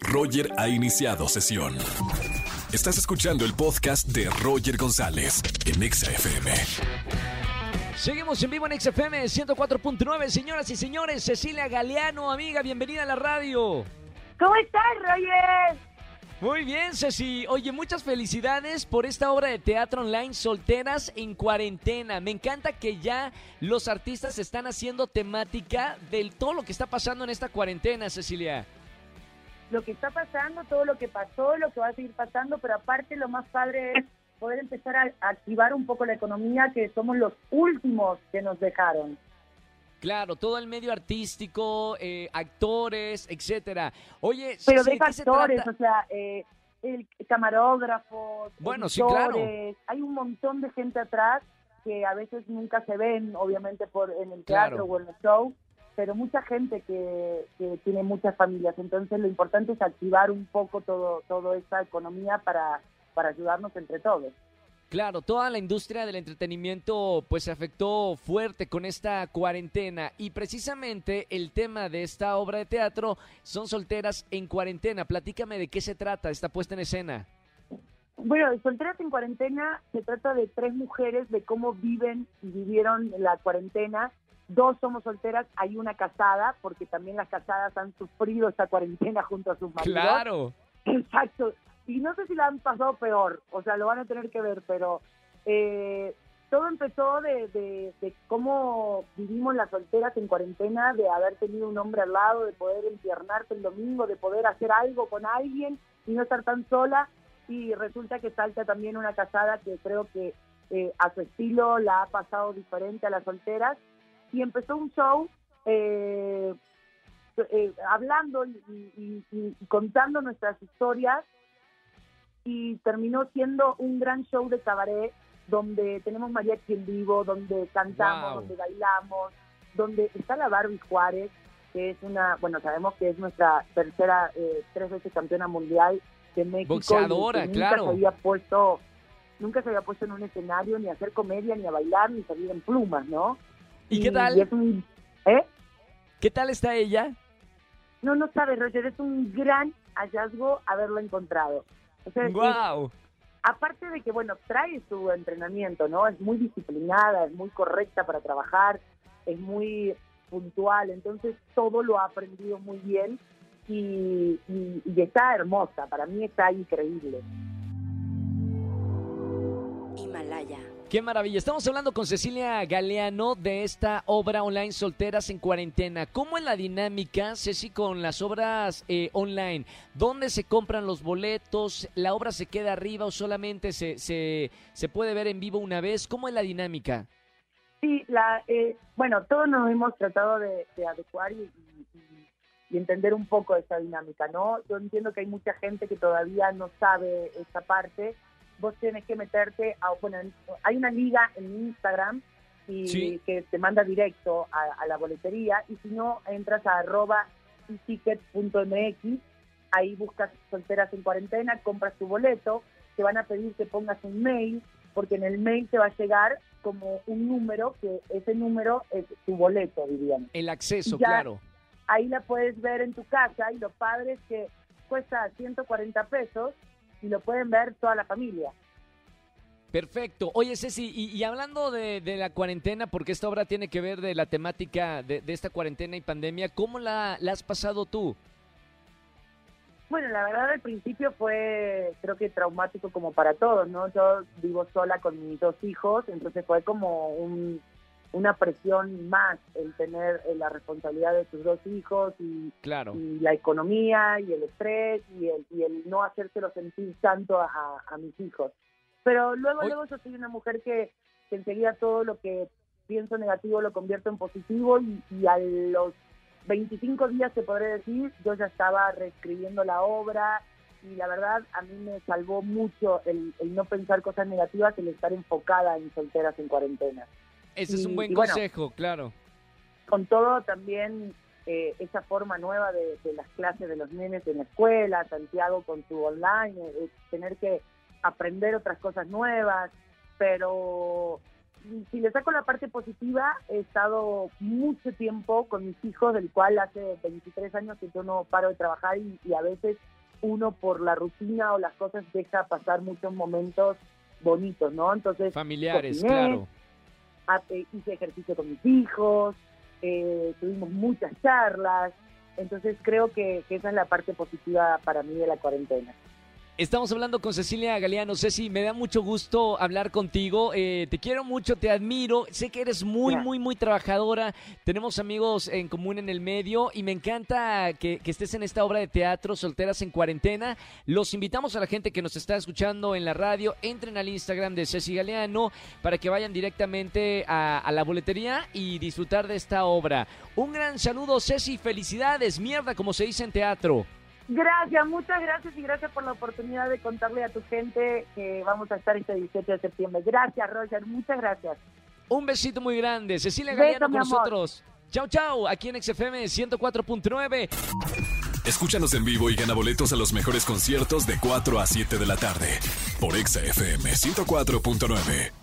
Roger ha iniciado sesión. Estás escuchando el podcast de Roger González en Exa FM. Seguimos en vivo en XFM 104.9, señoras y señores. Cecilia Galeano, amiga, bienvenida a la radio. ¿Cómo estás, Roger? Muy bien, Ceci. Oye, muchas felicidades por esta obra de teatro online Solteras en Cuarentena. Me encanta que ya los artistas están haciendo temática de todo lo que está pasando en esta cuarentena, Cecilia. Lo que está pasando, todo lo que pasó, lo que va a seguir pasando, pero aparte lo más padre es poder empezar a activar un poco la economía, que somos los últimos que nos dejaron. Claro, todo el medio artístico, eh, actores, etcétera. Oye, Pero Ceci, deja ¿qué se actores, trata? o sea, eh, el camarógrafos, Bueno, sí, editores, hay un montón de gente atrás que a veces nunca se ven, obviamente, por en el Claro. teatro o en el show, pero mucha gente que, que tiene muchas familias. Entonces, lo importante es activar un poco todo toda esta economía para, para ayudarnos entre todos. Claro, toda la industria del entretenimiento pues se afectó fuerte con esta cuarentena y precisamente el tema de esta obra de teatro son solteras en cuarentena. Platícame de qué se trata esta puesta en escena. Bueno, Solteras en Cuarentena se trata de tres mujeres, de cómo viven y vivieron la cuarentena. Dos somos solteras, hay una casada, porque también las casadas han sufrido esta cuarentena junto a sus maridos. Claro. Exacto. Y no sé si la han pasado peor, o sea, lo van a tener que ver, pero eh, todo empezó de, de- de cómo vivimos las solteras en cuarentena, de haber tenido un hombre al lado, de poder empiernarte el domingo, de poder hacer algo con alguien y no estar tan sola. Y resulta que salta también una casada que creo que eh, a su estilo la ha pasado diferente a las solteras. Y empezó un show eh, eh, hablando y, y- y- y contando nuestras historias y terminó siendo un gran show de cabaret donde tenemos mariachi en vivo, donde cantamos, Wow. donde bailamos, donde está la Barbie Juárez, que es una, bueno, sabemos que es nuestra tercera, eh, tres veces campeona mundial de México. Boxeadora, nunca claro. Se había puesto, nunca se había puesto en un escenario ni a hacer comedia, ni a bailar, ni salir en plumas, ¿no? ¿Y qué tal? Y es un, ¿eh? ¿Qué tal está ella? No, no sabes, Roger, es un gran hallazgo haberlo encontrado. O sea, es- Wow. aparte de que, bueno, trae su entrenamiento, ¿no? Es muy disciplinada, es muy correcta para trabajar, es muy puntual, entonces todo lo ha aprendido muy bien y, y- y está hermosa, para mí está increíble. Qué maravilla. Estamos hablando con Cecilia Galeano de esta obra online Solteras en Cuarentena. ¿Cómo es la dinámica, Ceci, con las obras eh, online? ¿Dónde se compran los boletos? ¿La obra se queda arriba o solamente se, se, puede ver en vivo una vez? ¿Cómo es la dinámica? Sí, la, eh, bueno, todos nos hemos tratado de, de adecuar y, y- y entender un poco esa dinámica, ¿no? Yo entiendo que hay mucha gente que todavía no sabe esta parte. Vos tienes que meterte a, bueno, en- hay una liga en Instagram y Sí. que te manda directo a, a la boletería y si no, entras a arroba ticket.mx, ahí buscas solteras en cuarentena, compras tu boleto, te van a pedir que pongas un mail, porque en el mail te va a llegar como un número, que ese número es tu boleto, dirían. El acceso, Ya. claro. Ahí la puedes ver en tu casa y lo padre es que cuesta 140 pesos y lo pueden ver toda la familia. Perfecto. Oye, Ceci, y, y hablando de, de la cuarentena, porque esta obra tiene que ver de la temática de, de esta cuarentena y pandemia, ¿cómo la, la has pasado tú? Bueno, la verdad al principio fue creo que traumático como para todos, ¿no? Yo vivo sola con mis dos hijos, entonces fue como un- una presión más el tener eh, la responsabilidad de tus dos hijos y, Claro. y la economía y el estrés y el, y el no hacérselo sentir tanto a, a mis hijos. Pero luego, luego yo soy una mujer que, que enseguida todo lo que pienso negativo lo convierto en positivo y, y a los 25 días, te podré decir, yo ya estaba reescribiendo la obra y la verdad a mí me salvó mucho el, el no pensar cosas negativas, el estar enfocada en solteras en cuarentena. Ese es un buen bueno, consejo, claro. con todo también eh, esa forma nueva de, de las clases de los nenes en la escuela, Santiago con su online, eh, eh, tener que aprender otras cosas nuevas, pero si le saco la parte positiva, he estado mucho tiempo con mis hijos, del cual hace 23 años que yo no paro de trabajar y, y a veces uno por la rutina o las cosas deja pasar muchos momentos bonitos, ¿no? Entonces, Familiares, cociné, claro. Hice ejercicio con mis hijos, eh, tuvimos muchas charlas, entonces creo que, que esa es la parte positiva para mí de la cuarentena. Estamos hablando con Cecilia Galeano. Ceci, me da mucho gusto hablar contigo. Eh, te quiero mucho, te admiro. Sé que eres muy, muy, muy trabajadora. Tenemos amigos en común en el medio y me encanta que, que estés en esta obra de teatro, Solteras en Cuarentena. Los invitamos a la gente que nos está escuchando en la radio. Entren al Instagram de Ceci Galeano para que vayan directamente a, a la boletería y disfrutar de esta obra. Un gran saludo, Ceci. Felicidades. Mierda, como se dice en teatro. Gracias, muchas gracias y gracias por la oportunidad de contarle a tu gente que vamos a estar este 17 de septiembre. Gracias, Roger, muchas gracias. Un besito muy grande. Cecilia Beso, Galeano con nosotros. Chau, chau. Aquí en XFM 104.9. Escúchanos en vivo y gana boletos a los mejores conciertos de 4 a 7 de la tarde por Exa FM 104.9.